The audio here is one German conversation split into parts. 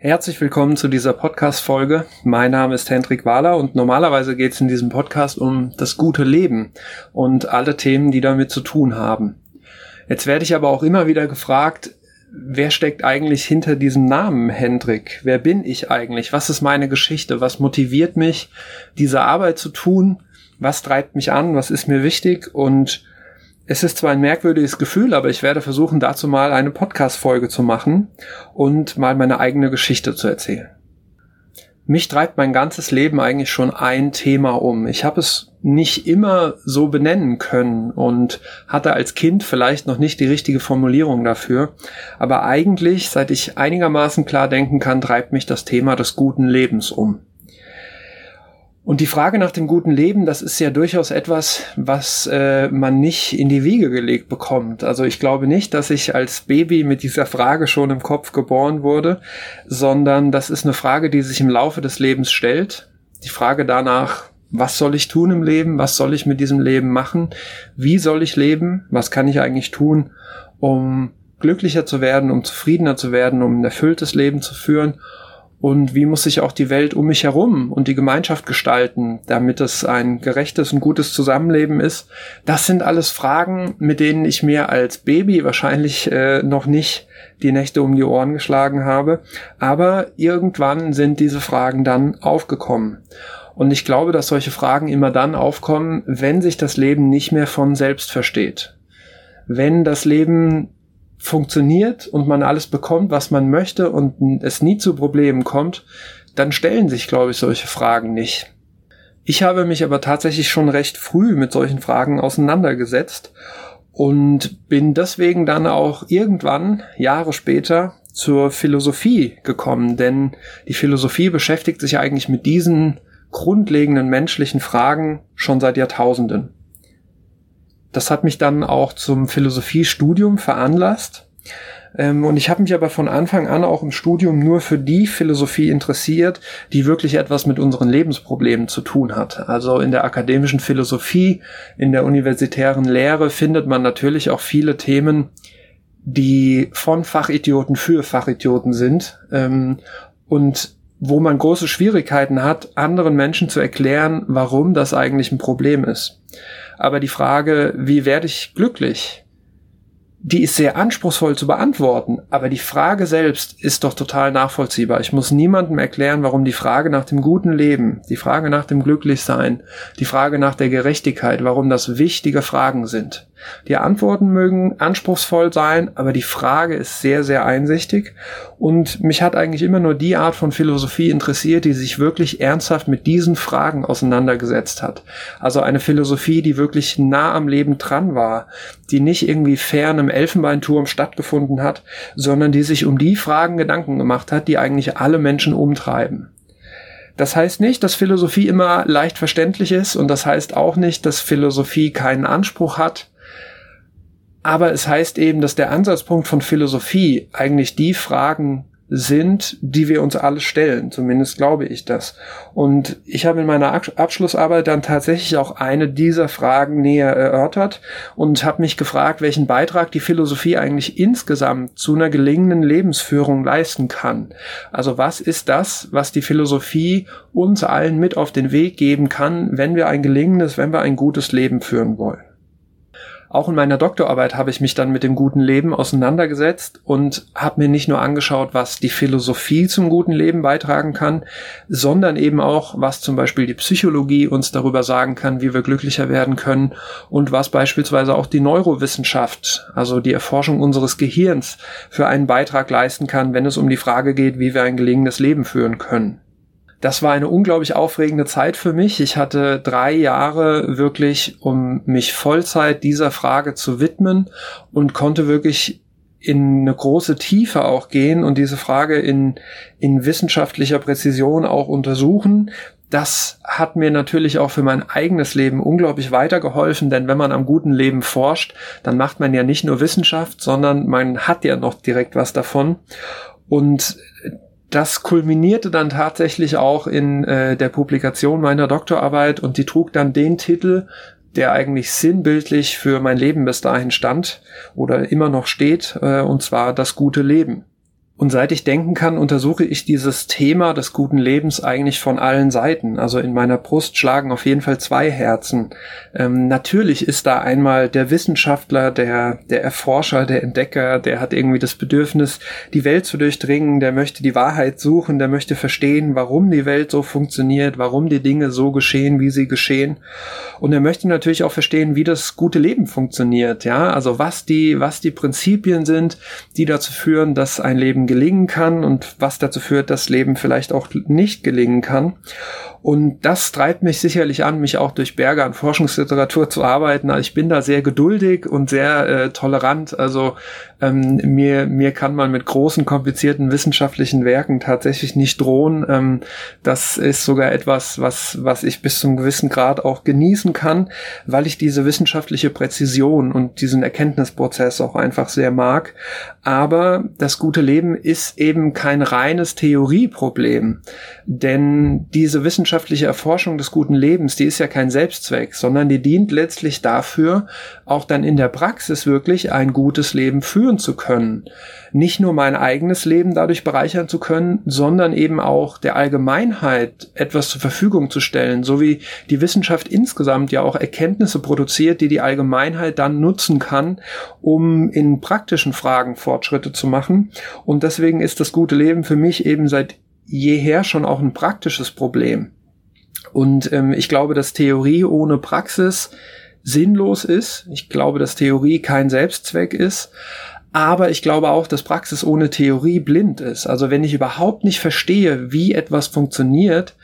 Herzlich willkommen zu dieser Podcast-Folge. Mein Name ist Hendrik Wahler und normalerweise geht es in diesem Podcast um das gute Leben und alle Themen, die damit zu tun haben. Jetzt werde ich aber auch immer wieder gefragt, wer steckt eigentlich hinter diesem Namen Hendrik? Wer bin ich eigentlich? Was ist meine Geschichte? Was motiviert mich, diese Arbeit zu tun? Was treibt mich an? Was ist mir wichtig? Und es ist zwar ein merkwürdiges Gefühl, aber ich werde versuchen, dazu mal eine Podcast-Folge zu machen und mal meine eigene Geschichte zu erzählen. Mich treibt mein ganzes Leben eigentlich schon ein Thema um. Ich habe es nicht immer so benennen können und hatte als Kind vielleicht noch nicht die richtige Formulierung dafür. Aber eigentlich, seit ich einigermaßen klar denken kann, treibt mich das Thema des guten Lebens um. Und die Frage nach dem guten Leben, das ist ja durchaus etwas, was äh, man nicht in die Wiege gelegt bekommt. Also ich glaube nicht, dass ich als Baby mit dieser Frage schon im Kopf geboren wurde, sondern das ist eine Frage, die sich im Laufe des Lebens stellt. Die Frage danach, was soll ich tun im Leben? Was soll ich mit diesem Leben machen? Wie soll ich leben? Was kann ich eigentlich tun, um glücklicher zu werden, um zufriedener zu werden, um ein erfülltes Leben zu führen? Und wie muss sich auch die Welt um mich herum und die Gemeinschaft gestalten, damit es ein gerechtes und gutes Zusammenleben ist. Das sind alles Fragen, mit denen ich mir als Baby wahrscheinlich äh, noch nicht die Nächte um die Ohren geschlagen habe, aber irgendwann sind diese Fragen dann aufgekommen. Und ich glaube, dass solche Fragen immer dann aufkommen, wenn sich das Leben nicht mehr von selbst versteht. Wenn das Leben funktioniert und man alles bekommt, was man möchte und es nie zu Problemen kommt, dann stellen sich, glaube ich, solche Fragen nicht. Ich habe mich aber tatsächlich schon recht früh mit solchen Fragen auseinandergesetzt und bin deswegen dann auch irgendwann, Jahre später, zur Philosophie gekommen, denn die Philosophie beschäftigt sich eigentlich mit diesen grundlegenden menschlichen Fragen schon seit Jahrtausenden das hat mich dann auch zum Philosophiestudium veranlasst. Ähm, und ich habe mich aber von Anfang an auch im Studium nur für die Philosophie interessiert, die wirklich etwas mit unseren Lebensproblemen zu tun hat. Also in der akademischen Philosophie, in der universitären Lehre findet man natürlich auch viele Themen, die von Fachidioten für Fachidioten sind. Ähm, und wo man große Schwierigkeiten hat, anderen Menschen zu erklären, warum das eigentlich ein Problem ist. Aber die Frage, wie werde ich glücklich? die ist sehr anspruchsvoll zu beantworten, aber die Frage selbst ist doch total nachvollziehbar. Ich muss niemandem erklären, warum die Frage nach dem guten Leben, die Frage nach dem Glücklichsein, die Frage nach der Gerechtigkeit, warum das wichtige Fragen sind. Die Antworten mögen anspruchsvoll sein, aber die Frage ist sehr, sehr einsichtig und mich hat eigentlich immer nur die Art von Philosophie interessiert, die sich wirklich ernsthaft mit diesen Fragen auseinandergesetzt hat. Also eine Philosophie, die wirklich nah am Leben dran war, die nicht irgendwie fern im Elfenbeinturm stattgefunden hat, sondern die sich um die Fragen Gedanken gemacht hat, die eigentlich alle Menschen umtreiben. Das heißt nicht, dass Philosophie immer leicht verständlich ist und das heißt auch nicht, dass Philosophie keinen Anspruch hat. Aber es heißt eben, dass der Ansatzpunkt von Philosophie eigentlich die Fragen sind, die wir uns alle stellen. Zumindest glaube ich das. Und ich habe in meiner Abschlussarbeit dann tatsächlich auch eine dieser Fragen näher erörtert und habe mich gefragt, welchen Beitrag die Philosophie eigentlich insgesamt zu einer gelingenden Lebensführung leisten kann. Also was ist das, was die Philosophie uns allen mit auf den Weg geben kann, wenn wir ein gelingendes, wenn wir ein gutes Leben führen wollen? Auch in meiner Doktorarbeit habe ich mich dann mit dem guten Leben auseinandergesetzt und habe mir nicht nur angeschaut, was die Philosophie zum guten Leben beitragen kann, sondern eben auch, was zum Beispiel die Psychologie uns darüber sagen kann, wie wir glücklicher werden können und was beispielsweise auch die Neurowissenschaft, also die Erforschung unseres Gehirns, für einen Beitrag leisten kann, wenn es um die Frage geht, wie wir ein gelingendes Leben führen können. Das war eine unglaublich aufregende Zeit für mich. Ich hatte drei Jahre wirklich, um mich Vollzeit dieser Frage zu widmen und konnte wirklich in eine große Tiefe auch gehen und diese Frage in, in wissenschaftlicher Präzision auch untersuchen. Das hat mir natürlich auch für mein eigenes Leben unglaublich weitergeholfen, denn wenn man am guten Leben forscht, dann macht man ja nicht nur Wissenschaft, sondern man hat ja noch direkt was davon. Und das kulminierte dann tatsächlich auch in äh, der Publikation meiner Doktorarbeit und die trug dann den Titel, der eigentlich sinnbildlich für mein Leben bis dahin stand oder immer noch steht, äh, und zwar das gute Leben. Und seit ich denken kann, untersuche ich dieses Thema des guten Lebens eigentlich von allen Seiten. Also in meiner Brust schlagen auf jeden Fall zwei Herzen. Ähm, natürlich ist da einmal der Wissenschaftler, der, der Erforscher, der Entdecker, der hat irgendwie das Bedürfnis, die Welt zu durchdringen, der möchte die Wahrheit suchen, der möchte verstehen, warum die Welt so funktioniert, warum die Dinge so geschehen, wie sie geschehen. Und er möchte natürlich auch verstehen, wie das gute Leben funktioniert, ja, also was die, was die Prinzipien sind, die dazu führen, dass ein Leben gelingen kann und was dazu führt, dass Leben vielleicht auch nicht gelingen kann. Und das treibt mich sicherlich an, mich auch durch Berge an Forschungsliteratur zu arbeiten. Also ich bin da sehr geduldig und sehr äh, tolerant. Also ähm, mir, mir kann man mit großen, komplizierten wissenschaftlichen Werken tatsächlich nicht drohen. Ähm, das ist sogar etwas, was, was ich bis zum gewissen Grad auch genießen kann, weil ich diese wissenschaftliche Präzision und diesen Erkenntnisprozess auch einfach sehr mag. Aber das gute Leben ist eben kein reines Theorieproblem. Denn diese wissenschaftliche Erforschung des guten Lebens, die ist ja kein Selbstzweck, sondern die dient letztlich dafür, auch dann in der Praxis wirklich ein gutes Leben führen zu können. Nicht nur mein eigenes Leben dadurch bereichern zu können, sondern eben auch der Allgemeinheit etwas zur Verfügung zu stellen, so wie die Wissenschaft insgesamt ja auch Erkenntnisse produziert, die die Allgemeinheit dann nutzen kann, um in praktischen Fragen Fortschritte zu machen. Und deswegen ist das gute Leben für mich eben seit jeher schon auch ein praktisches Problem. Und ähm, ich glaube, dass Theorie ohne Praxis sinnlos ist. Ich glaube, dass Theorie kein Selbstzweck ist. Aber ich glaube auch, dass Praxis ohne Theorie blind ist. Also wenn ich überhaupt nicht verstehe, wie etwas funktioniert,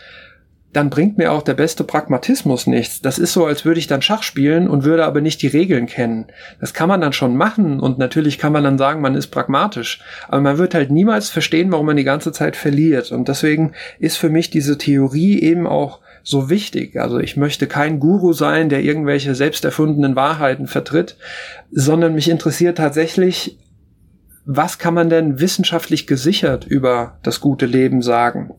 dann bringt mir auch der beste Pragmatismus nichts. Das ist so, als würde ich dann Schach spielen und würde aber nicht die Regeln kennen. Das kann man dann schon machen und natürlich kann man dann sagen, man ist pragmatisch. Aber man wird halt niemals verstehen, warum man die ganze Zeit verliert. Und deswegen ist für mich diese Theorie eben auch so wichtig. Also ich möchte kein Guru sein, der irgendwelche selbst erfundenen Wahrheiten vertritt, sondern mich interessiert tatsächlich was kann man denn wissenschaftlich gesichert über das gute Leben sagen?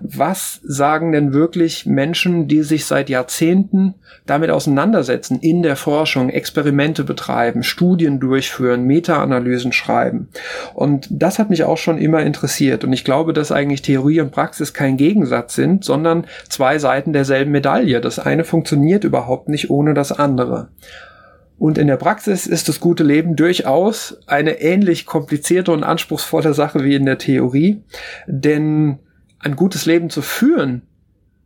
Was sagen denn wirklich Menschen, die sich seit Jahrzehnten damit auseinandersetzen, in der Forschung, Experimente betreiben, Studien durchführen, Meta-Analysen schreiben? Und das hat mich auch schon immer interessiert. Und ich glaube, dass eigentlich Theorie und Praxis kein Gegensatz sind, sondern zwei Seiten derselben Medaille. Das eine funktioniert überhaupt nicht ohne das andere. Und in der Praxis ist das gute Leben durchaus eine ähnlich komplizierte und anspruchsvolle Sache wie in der Theorie. Denn ein gutes Leben zu führen,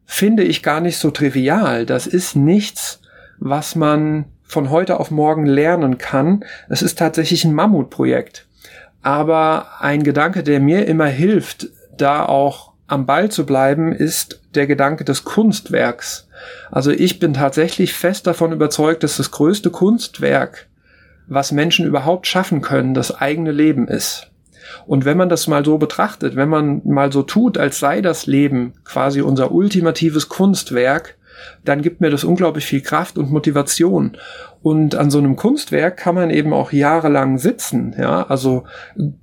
finde ich gar nicht so trivial. Das ist nichts, was man von heute auf morgen lernen kann. Es ist tatsächlich ein Mammutprojekt. Aber ein Gedanke, der mir immer hilft, da auch am Ball zu bleiben, ist der Gedanke des Kunstwerks. Also ich bin tatsächlich fest davon überzeugt, dass das größte Kunstwerk, was Menschen überhaupt schaffen können, das eigene Leben ist. Und wenn man das mal so betrachtet, wenn man mal so tut, als sei das Leben quasi unser ultimatives Kunstwerk, dann gibt mir das unglaublich viel Kraft und Motivation. Und an so einem Kunstwerk kann man eben auch jahrelang sitzen. Ja, also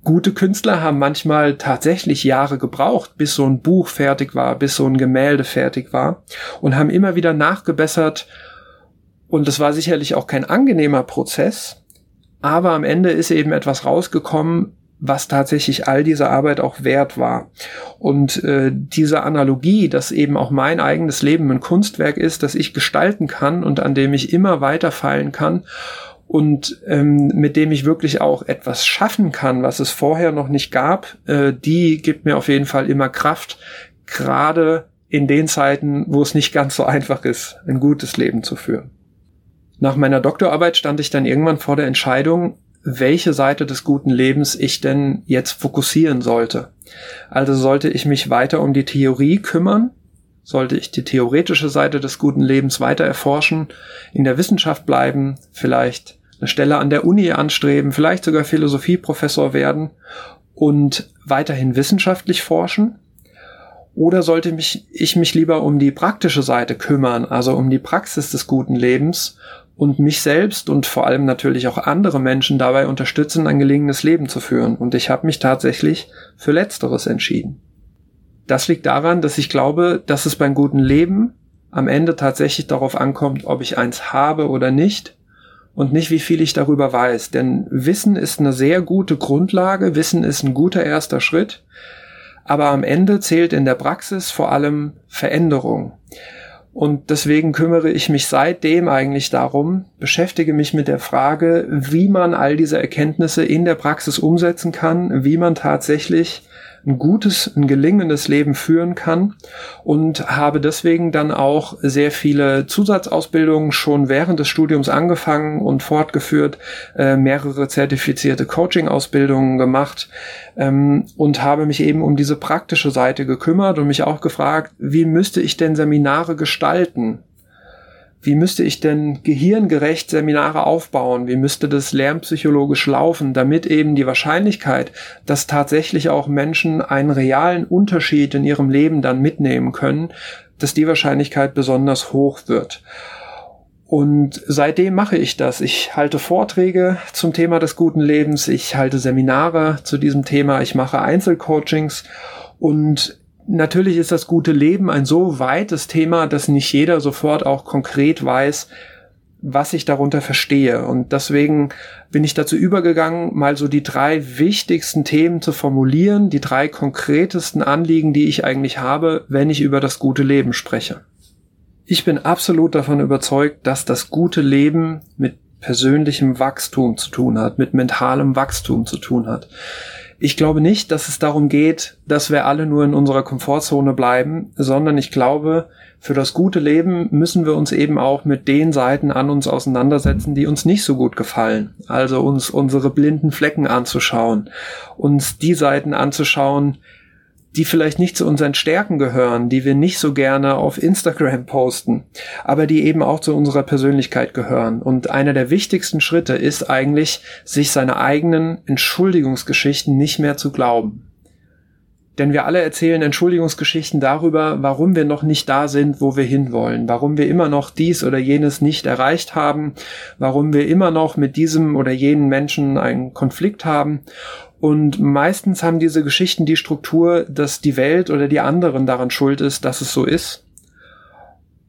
gute Künstler haben manchmal tatsächlich Jahre gebraucht, bis so ein Buch fertig war, bis so ein Gemälde fertig war und haben immer wieder nachgebessert. Und das war sicherlich auch kein angenehmer Prozess. Aber am Ende ist eben etwas rausgekommen, was tatsächlich all diese Arbeit auch wert war. Und äh, diese Analogie, dass eben auch mein eigenes Leben ein Kunstwerk ist, das ich gestalten kann und an dem ich immer weiterfallen kann und ähm, mit dem ich wirklich auch etwas schaffen kann, was es vorher noch nicht gab, äh, die gibt mir auf jeden Fall immer Kraft, gerade in den Zeiten, wo es nicht ganz so einfach ist, ein gutes Leben zu führen. Nach meiner Doktorarbeit stand ich dann irgendwann vor der Entscheidung, welche Seite des guten Lebens ich denn jetzt fokussieren sollte. Also sollte ich mich weiter um die Theorie kümmern, sollte ich die theoretische Seite des guten Lebens weiter erforschen, in der Wissenschaft bleiben, vielleicht eine Stelle an der Uni anstreben, vielleicht sogar Philosophieprofessor werden und weiterhin wissenschaftlich forschen? Oder sollte mich, ich mich lieber um die praktische Seite kümmern, also um die Praxis des guten Lebens und mich selbst und vor allem natürlich auch andere Menschen dabei unterstützen, ein gelingenes Leben zu führen. Und ich habe mich tatsächlich für Letzteres entschieden. Das liegt daran, dass ich glaube, dass es beim guten Leben am Ende tatsächlich darauf ankommt, ob ich eins habe oder nicht und nicht wie viel ich darüber weiß. Denn Wissen ist eine sehr gute Grundlage, Wissen ist ein guter erster Schritt, aber am Ende zählt in der Praxis vor allem Veränderung. Und deswegen kümmere ich mich seitdem eigentlich darum, beschäftige mich mit der Frage, wie man all diese Erkenntnisse in der Praxis umsetzen kann, wie man tatsächlich ein gutes, ein gelingendes Leben führen kann und habe deswegen dann auch sehr viele Zusatzausbildungen schon während des Studiums angefangen und fortgeführt, äh, mehrere zertifizierte Coaching-Ausbildungen gemacht ähm, und habe mich eben um diese praktische Seite gekümmert und mich auch gefragt, wie müsste ich denn Seminare gestalten? Wie müsste ich denn gehirngerecht Seminare aufbauen? Wie müsste das lernpsychologisch laufen, damit eben die Wahrscheinlichkeit, dass tatsächlich auch Menschen einen realen Unterschied in ihrem Leben dann mitnehmen können, dass die Wahrscheinlichkeit besonders hoch wird. Und seitdem mache ich das. Ich halte Vorträge zum Thema des guten Lebens, ich halte Seminare zu diesem Thema, ich mache Einzelcoachings und Natürlich ist das gute Leben ein so weites Thema, dass nicht jeder sofort auch konkret weiß, was ich darunter verstehe. Und deswegen bin ich dazu übergegangen, mal so die drei wichtigsten Themen zu formulieren, die drei konkretesten Anliegen, die ich eigentlich habe, wenn ich über das gute Leben spreche. Ich bin absolut davon überzeugt, dass das gute Leben mit persönlichem Wachstum zu tun hat, mit mentalem Wachstum zu tun hat. Ich glaube nicht, dass es darum geht, dass wir alle nur in unserer Komfortzone bleiben, sondern ich glaube, für das gute Leben müssen wir uns eben auch mit den Seiten an uns auseinandersetzen, die uns nicht so gut gefallen. Also uns unsere blinden Flecken anzuschauen, uns die Seiten anzuschauen, die vielleicht nicht zu unseren Stärken gehören, die wir nicht so gerne auf Instagram posten, aber die eben auch zu unserer Persönlichkeit gehören. Und einer der wichtigsten Schritte ist eigentlich, sich seine eigenen Entschuldigungsgeschichten nicht mehr zu glauben. Denn wir alle erzählen Entschuldigungsgeschichten darüber, warum wir noch nicht da sind, wo wir hinwollen, warum wir immer noch dies oder jenes nicht erreicht haben, warum wir immer noch mit diesem oder jenen Menschen einen Konflikt haben. Und meistens haben diese Geschichten die Struktur, dass die Welt oder die anderen daran schuld ist, dass es so ist.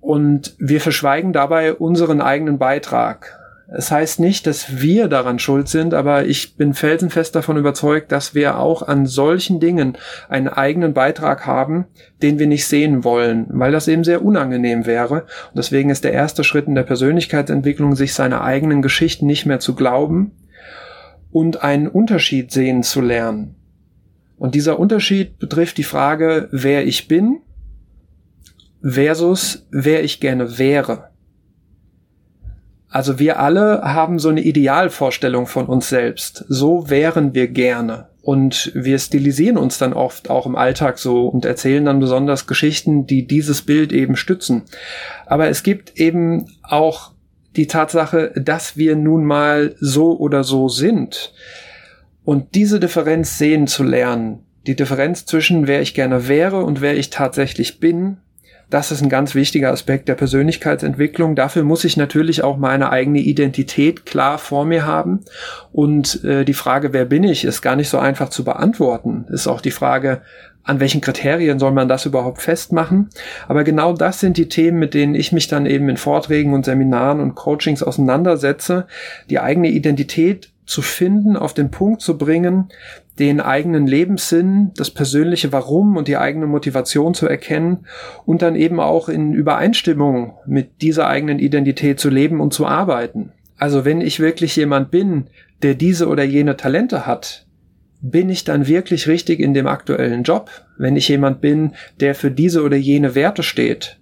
Und wir verschweigen dabei unseren eigenen Beitrag. Es heißt nicht, dass wir daran schuld sind, aber ich bin felsenfest davon überzeugt, dass wir auch an solchen Dingen einen eigenen Beitrag haben, den wir nicht sehen wollen, weil das eben sehr unangenehm wäre. Und deswegen ist der erste Schritt in der Persönlichkeitsentwicklung, sich seine eigenen Geschichten nicht mehr zu glauben, und einen Unterschied sehen zu lernen. Und dieser Unterschied betrifft die Frage, wer ich bin versus wer ich gerne wäre. Also wir alle haben so eine Idealvorstellung von uns selbst. So wären wir gerne. Und wir stilisieren uns dann oft auch im Alltag so und erzählen dann besonders Geschichten, die dieses Bild eben stützen. Aber es gibt eben auch die Tatsache, dass wir nun mal so oder so sind. Und diese Differenz sehen zu lernen, die Differenz zwischen wer ich gerne wäre und wer ich tatsächlich bin, das ist ein ganz wichtiger Aspekt der Persönlichkeitsentwicklung. Dafür muss ich natürlich auch meine eigene Identität klar vor mir haben. Und äh, die Frage, wer bin ich, ist gar nicht so einfach zu beantworten. Ist auch die Frage, an welchen Kriterien soll man das überhaupt festmachen? Aber genau das sind die Themen, mit denen ich mich dann eben in Vorträgen und Seminaren und Coachings auseinandersetze, die eigene Identität zu finden, auf den Punkt zu bringen, den eigenen Lebenssinn, das persönliche Warum und die eigene Motivation zu erkennen und dann eben auch in Übereinstimmung mit dieser eigenen Identität zu leben und zu arbeiten. Also wenn ich wirklich jemand bin, der diese oder jene Talente hat, bin ich dann wirklich richtig in dem aktuellen Job? Wenn ich jemand bin, der für diese oder jene Werte steht,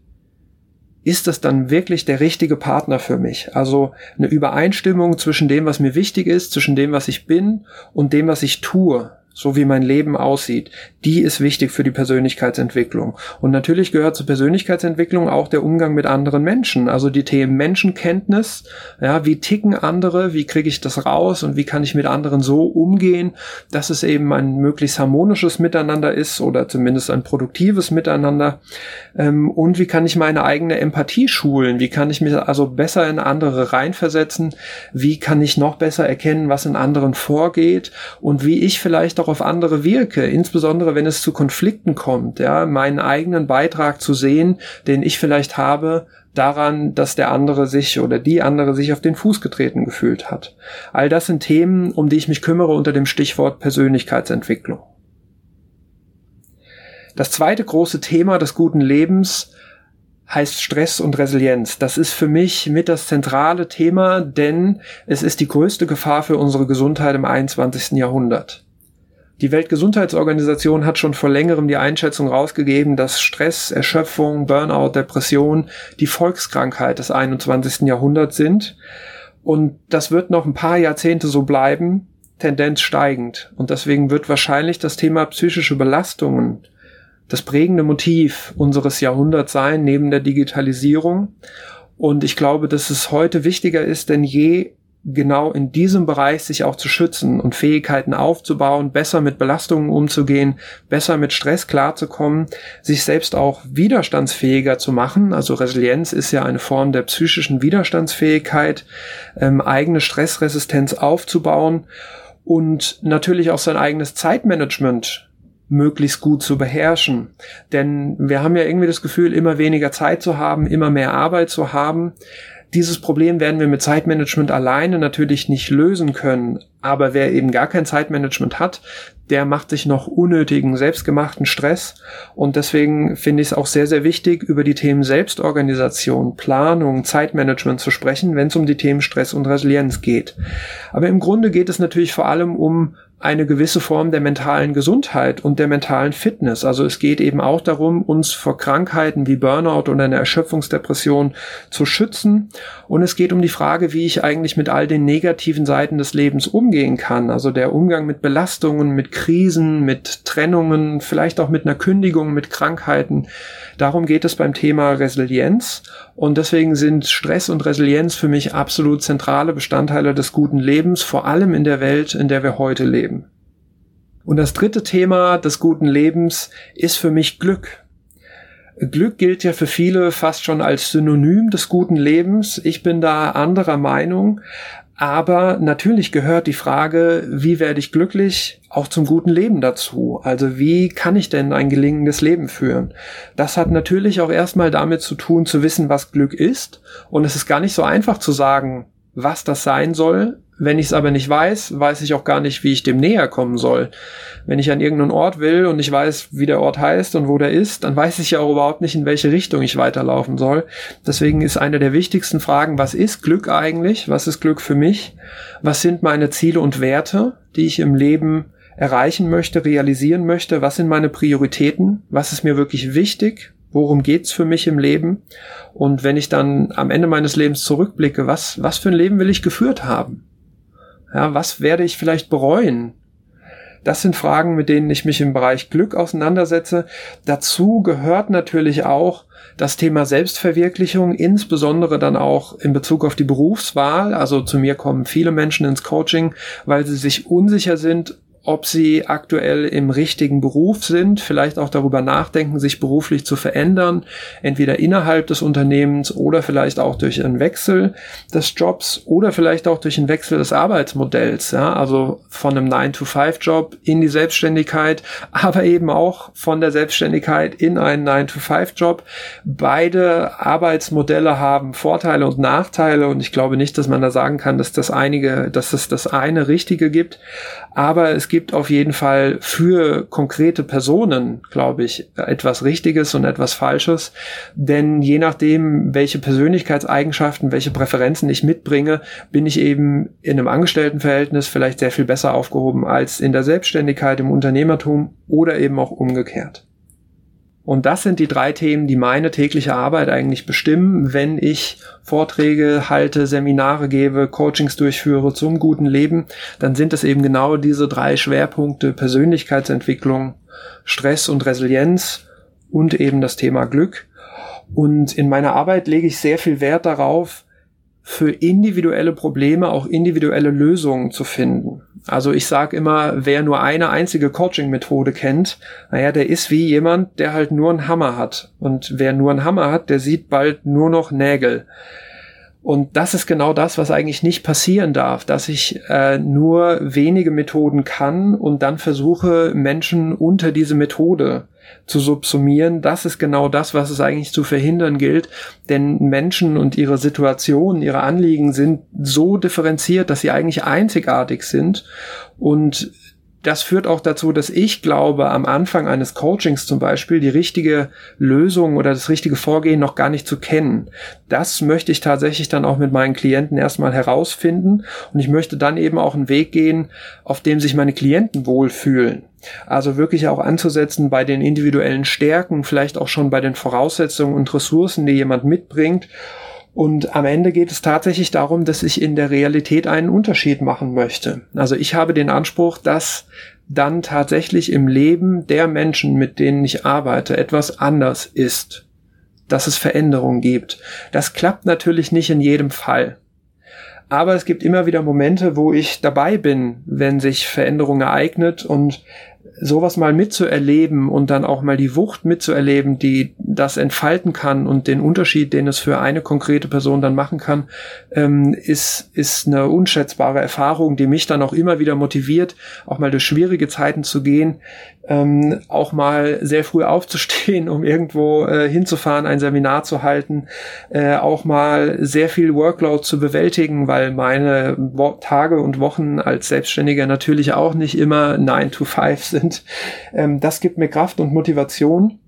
ist das dann wirklich der richtige Partner für mich? Also eine Übereinstimmung zwischen dem, was mir wichtig ist, zwischen dem, was ich bin und dem, was ich tue so wie mein Leben aussieht, die ist wichtig für die Persönlichkeitsentwicklung. Und natürlich gehört zur Persönlichkeitsentwicklung auch der Umgang mit anderen Menschen, also die Themen Menschenkenntnis, ja, wie ticken andere, wie kriege ich das raus und wie kann ich mit anderen so umgehen, dass es eben ein möglichst harmonisches Miteinander ist oder zumindest ein produktives Miteinander. Ähm, und wie kann ich meine eigene Empathie schulen? Wie kann ich mich also besser in andere reinversetzen? Wie kann ich noch besser erkennen, was in anderen vorgeht und wie ich vielleicht auch auch auf andere wirke, insbesondere wenn es zu Konflikten kommt, ja, meinen eigenen Beitrag zu sehen, den ich vielleicht habe, daran, dass der andere sich oder die andere sich auf den Fuß getreten gefühlt hat. All das sind Themen, um die ich mich kümmere unter dem Stichwort Persönlichkeitsentwicklung. Das zweite große Thema des guten Lebens heißt Stress und Resilienz. Das ist für mich mit das zentrale Thema, denn es ist die größte Gefahr für unsere Gesundheit im 21. Jahrhundert. Die Weltgesundheitsorganisation hat schon vor längerem die Einschätzung rausgegeben, dass Stress, Erschöpfung, Burnout, Depression die Volkskrankheit des 21. Jahrhunderts sind. Und das wird noch ein paar Jahrzehnte so bleiben, Tendenz steigend. Und deswegen wird wahrscheinlich das Thema psychische Belastungen das prägende Motiv unseres Jahrhunderts sein, neben der Digitalisierung. Und ich glaube, dass es heute wichtiger ist denn je, genau in diesem Bereich sich auch zu schützen und Fähigkeiten aufzubauen, besser mit Belastungen umzugehen, besser mit Stress klarzukommen, sich selbst auch widerstandsfähiger zu machen. Also Resilienz ist ja eine Form der psychischen Widerstandsfähigkeit, ähm, eigene Stressresistenz aufzubauen und natürlich auch sein eigenes Zeitmanagement möglichst gut zu beherrschen. Denn wir haben ja irgendwie das Gefühl, immer weniger Zeit zu haben, immer mehr Arbeit zu haben. Dieses Problem werden wir mit Zeitmanagement alleine natürlich nicht lösen können. Aber wer eben gar kein Zeitmanagement hat, der macht sich noch unnötigen, selbstgemachten Stress. Und deswegen finde ich es auch sehr, sehr wichtig, über die Themen Selbstorganisation, Planung, Zeitmanagement zu sprechen, wenn es um die Themen Stress und Resilienz geht. Aber im Grunde geht es natürlich vor allem um eine gewisse Form der mentalen Gesundheit und der mentalen Fitness. Also es geht eben auch darum, uns vor Krankheiten wie Burnout oder einer Erschöpfungsdepression zu schützen. Und es geht um die Frage, wie ich eigentlich mit all den negativen Seiten des Lebens umgehen kann. Also der Umgang mit Belastungen, mit Krisen, mit Trennungen, vielleicht auch mit einer Kündigung, mit Krankheiten. Darum geht es beim Thema Resilienz. Und deswegen sind Stress und Resilienz für mich absolut zentrale Bestandteile des guten Lebens, vor allem in der Welt, in der wir heute leben. Und das dritte Thema des guten Lebens ist für mich Glück. Glück gilt ja für viele fast schon als Synonym des guten Lebens. Ich bin da anderer Meinung. Aber natürlich gehört die Frage, wie werde ich glücklich, auch zum guten Leben dazu. Also wie kann ich denn ein gelingendes Leben führen? Das hat natürlich auch erstmal damit zu tun, zu wissen, was Glück ist. Und es ist gar nicht so einfach zu sagen, was das sein soll, wenn ich es aber nicht weiß, weiß ich auch gar nicht, wie ich dem näher kommen soll. Wenn ich an irgendeinen Ort will und ich weiß, wie der Ort heißt und wo der ist, dann weiß ich ja auch überhaupt nicht, in welche Richtung ich weiterlaufen soll. Deswegen ist eine der wichtigsten Fragen, was ist Glück eigentlich? Was ist Glück für mich? Was sind meine Ziele und Werte, die ich im Leben erreichen möchte, realisieren möchte? Was sind meine Prioritäten? Was ist mir wirklich wichtig? Worum geht's für mich im Leben? Und wenn ich dann am Ende meines Lebens zurückblicke, was, was für ein Leben will ich geführt haben? Ja, was werde ich vielleicht bereuen? Das sind Fragen, mit denen ich mich im Bereich Glück auseinandersetze. Dazu gehört natürlich auch das Thema Selbstverwirklichung, insbesondere dann auch in Bezug auf die Berufswahl. Also zu mir kommen viele Menschen ins Coaching, weil sie sich unsicher sind, ob sie aktuell im richtigen Beruf sind, vielleicht auch darüber nachdenken, sich beruflich zu verändern, entweder innerhalb des Unternehmens oder vielleicht auch durch einen Wechsel des Jobs oder vielleicht auch durch einen Wechsel des Arbeitsmodells, ja, also von einem 9-to-5-Job in die Selbstständigkeit, aber eben auch von der Selbstständigkeit in einen 9-to-5-Job. Beide Arbeitsmodelle haben Vorteile und Nachteile und ich glaube nicht, dass man da sagen kann, dass das einige, dass es das eine richtige gibt, aber es gibt auf jeden Fall für konkrete Personen, glaube ich, etwas Richtiges und etwas Falsches. Denn je nachdem, welche Persönlichkeitseigenschaften, welche Präferenzen ich mitbringe, bin ich eben in einem Angestelltenverhältnis vielleicht sehr viel besser aufgehoben als in der Selbstständigkeit, im Unternehmertum oder eben auch umgekehrt. Und das sind die drei Themen, die meine tägliche Arbeit eigentlich bestimmen, wenn ich Vorträge halte, Seminare gebe, Coachings durchführe zum guten Leben, dann sind es eben genau diese drei Schwerpunkte Persönlichkeitsentwicklung, Stress und Resilienz und eben das Thema Glück. Und in meiner Arbeit lege ich sehr viel Wert darauf, für individuelle Probleme auch individuelle Lösungen zu finden. Also ich sage immer, wer nur eine einzige Coaching-Methode kennt, naja, der ist wie jemand, der halt nur einen Hammer hat. Und wer nur einen Hammer hat, der sieht bald nur noch Nägel. Und das ist genau das, was eigentlich nicht passieren darf, dass ich äh, nur wenige Methoden kann und dann versuche, Menschen unter diese Methode zu subsumieren. Das ist genau das, was es eigentlich zu verhindern gilt. Denn Menschen und ihre Situationen, ihre Anliegen sind so differenziert, dass sie eigentlich einzigartig sind. Und das führt auch dazu, dass ich glaube, am Anfang eines Coachings zum Beispiel die richtige Lösung oder das richtige Vorgehen noch gar nicht zu kennen. Das möchte ich tatsächlich dann auch mit meinen Klienten erstmal herausfinden und ich möchte dann eben auch einen Weg gehen, auf dem sich meine Klienten wohlfühlen. Also wirklich auch anzusetzen bei den individuellen Stärken, vielleicht auch schon bei den Voraussetzungen und Ressourcen, die jemand mitbringt und am Ende geht es tatsächlich darum, dass ich in der Realität einen Unterschied machen möchte. Also ich habe den Anspruch, dass dann tatsächlich im Leben der Menschen, mit denen ich arbeite, etwas anders ist. Dass es Veränderungen gibt. Das klappt natürlich nicht in jedem Fall. Aber es gibt immer wieder Momente, wo ich dabei bin, wenn sich Veränderung ereignet und sowas mal mitzuerleben und dann auch mal die Wucht mitzuerleben, die das entfalten kann und den Unterschied, den es für eine konkrete Person dann machen kann, ähm, ist, ist eine unschätzbare Erfahrung, die mich dann auch immer wieder motiviert, auch mal durch schwierige Zeiten zu gehen, ähm, auch mal sehr früh aufzustehen, um irgendwo äh, hinzufahren, ein Seminar zu halten, äh, auch mal sehr viel Workload zu bewältigen, weil meine Wo Tage und Wochen als Selbstständiger natürlich auch nicht immer 9 to 5 sind. Ähm, das gibt mir Kraft und Motivation.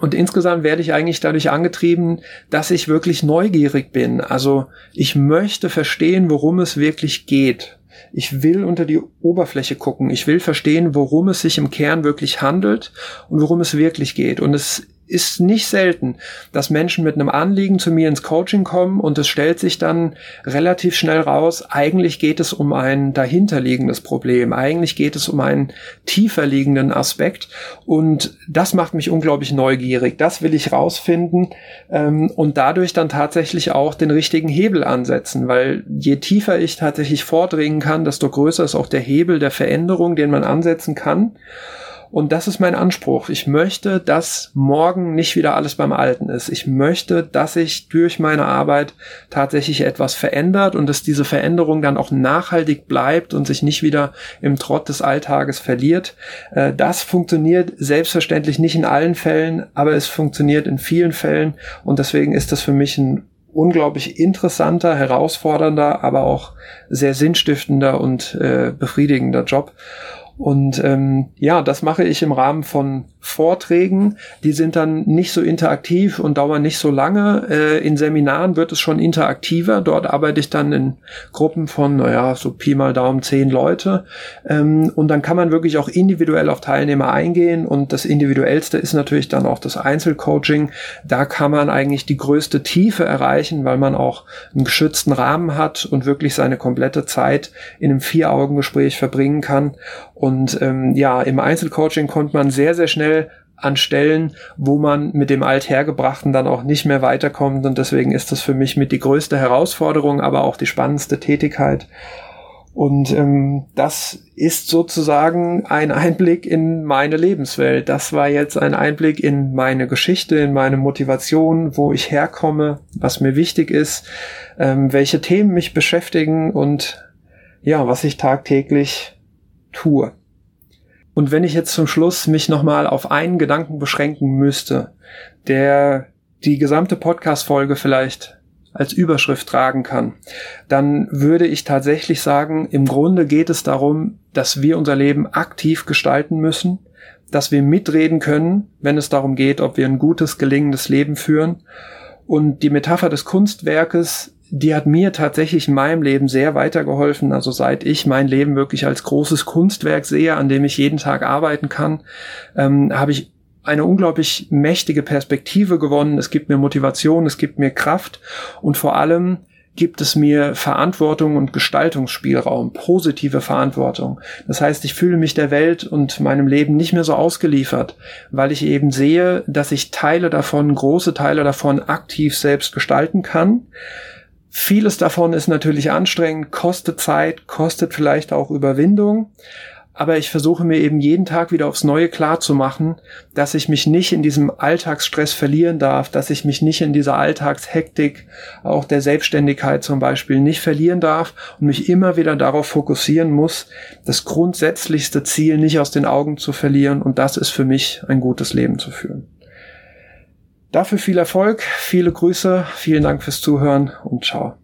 Und insgesamt werde ich eigentlich dadurch angetrieben, dass ich wirklich neugierig bin. Also ich möchte verstehen, worum es wirklich geht. Ich will unter die Oberfläche gucken. Ich will verstehen, worum es sich im Kern wirklich handelt und worum es wirklich geht. Und es ist nicht selten, dass Menschen mit einem Anliegen zu mir ins Coaching kommen und es stellt sich dann relativ schnell raus, eigentlich geht es um ein dahinterliegendes Problem, eigentlich geht es um einen tiefer liegenden Aspekt und das macht mich unglaublich neugierig. Das will ich rausfinden ähm, und dadurch dann tatsächlich auch den richtigen Hebel ansetzen, weil je tiefer ich tatsächlich vordringen kann, desto größer ist auch der Hebel der Veränderung, den man ansetzen kann. Und das ist mein Anspruch. Ich möchte, dass morgen nicht wieder alles beim Alten ist. Ich möchte, dass sich durch meine Arbeit tatsächlich etwas verändert und dass diese Veränderung dann auch nachhaltig bleibt und sich nicht wieder im Trott des Alltages verliert. Äh, das funktioniert selbstverständlich nicht in allen Fällen, aber es funktioniert in vielen Fällen und deswegen ist das für mich ein unglaublich interessanter, herausfordernder, aber auch sehr sinnstiftender und äh, befriedigender Job. Und ähm, ja, das mache ich im Rahmen von Vorträgen. Die sind dann nicht so interaktiv und dauern nicht so lange. Äh, in Seminaren wird es schon interaktiver. Dort arbeite ich dann in Gruppen von, naja, so Pi mal Daumen zehn Leute. Ähm, und dann kann man wirklich auch individuell auf Teilnehmer eingehen. Und das Individuellste ist natürlich dann auch das Einzelcoaching. Da kann man eigentlich die größte Tiefe erreichen, weil man auch einen geschützten Rahmen hat und wirklich seine komplette Zeit in einem Vier-Augen-Gespräch verbringen kann. Und ähm, ja, im Einzelcoaching konnte man sehr, sehr schnell an Stellen, wo man mit dem Althergebrachten dann auch nicht mehr weiterkommt. Und deswegen ist das für mich mit die größte Herausforderung, aber auch die spannendste Tätigkeit. Und ähm, das ist sozusagen ein Einblick in meine Lebenswelt. Das war jetzt ein Einblick in meine Geschichte, in meine Motivation, wo ich herkomme, was mir wichtig ist, ähm, welche Themen mich beschäftigen und ja, was ich tagtäglich tue. Und wenn ich jetzt zum Schluss mich nochmal auf einen Gedanken beschränken müsste, der die gesamte Podcast-Folge vielleicht als Überschrift tragen kann, dann würde ich tatsächlich sagen, im Grunde geht es darum, dass wir unser Leben aktiv gestalten müssen, dass wir mitreden können, wenn es darum geht, ob wir ein gutes, gelingendes Leben führen. Und die Metapher des Kunstwerkes die hat mir tatsächlich in meinem Leben sehr weitergeholfen. Also seit ich mein Leben wirklich als großes Kunstwerk sehe, an dem ich jeden Tag arbeiten kann, ähm, habe ich eine unglaublich mächtige Perspektive gewonnen. Es gibt mir Motivation, es gibt mir Kraft und vor allem gibt es mir Verantwortung und Gestaltungsspielraum, positive Verantwortung. Das heißt, ich fühle mich der Welt und meinem Leben nicht mehr so ausgeliefert, weil ich eben sehe, dass ich Teile davon, große Teile davon aktiv selbst gestalten kann Vieles davon ist natürlich anstrengend, kostet Zeit, kostet vielleicht auch Überwindung. aber ich versuche mir eben jeden Tag wieder aufs Neue klar zu machen, dass ich mich nicht in diesem Alltagsstress verlieren darf, dass ich mich nicht in dieser Alltagshektik, auch der Selbstständigkeit zum Beispiel, nicht verlieren darf und mich immer wieder darauf fokussieren muss, das grundsätzlichste Ziel nicht aus den Augen zu verlieren und das ist für mich ein gutes Leben zu führen. Dafür viel Erfolg, viele Grüße, vielen Dank fürs Zuhören und ciao.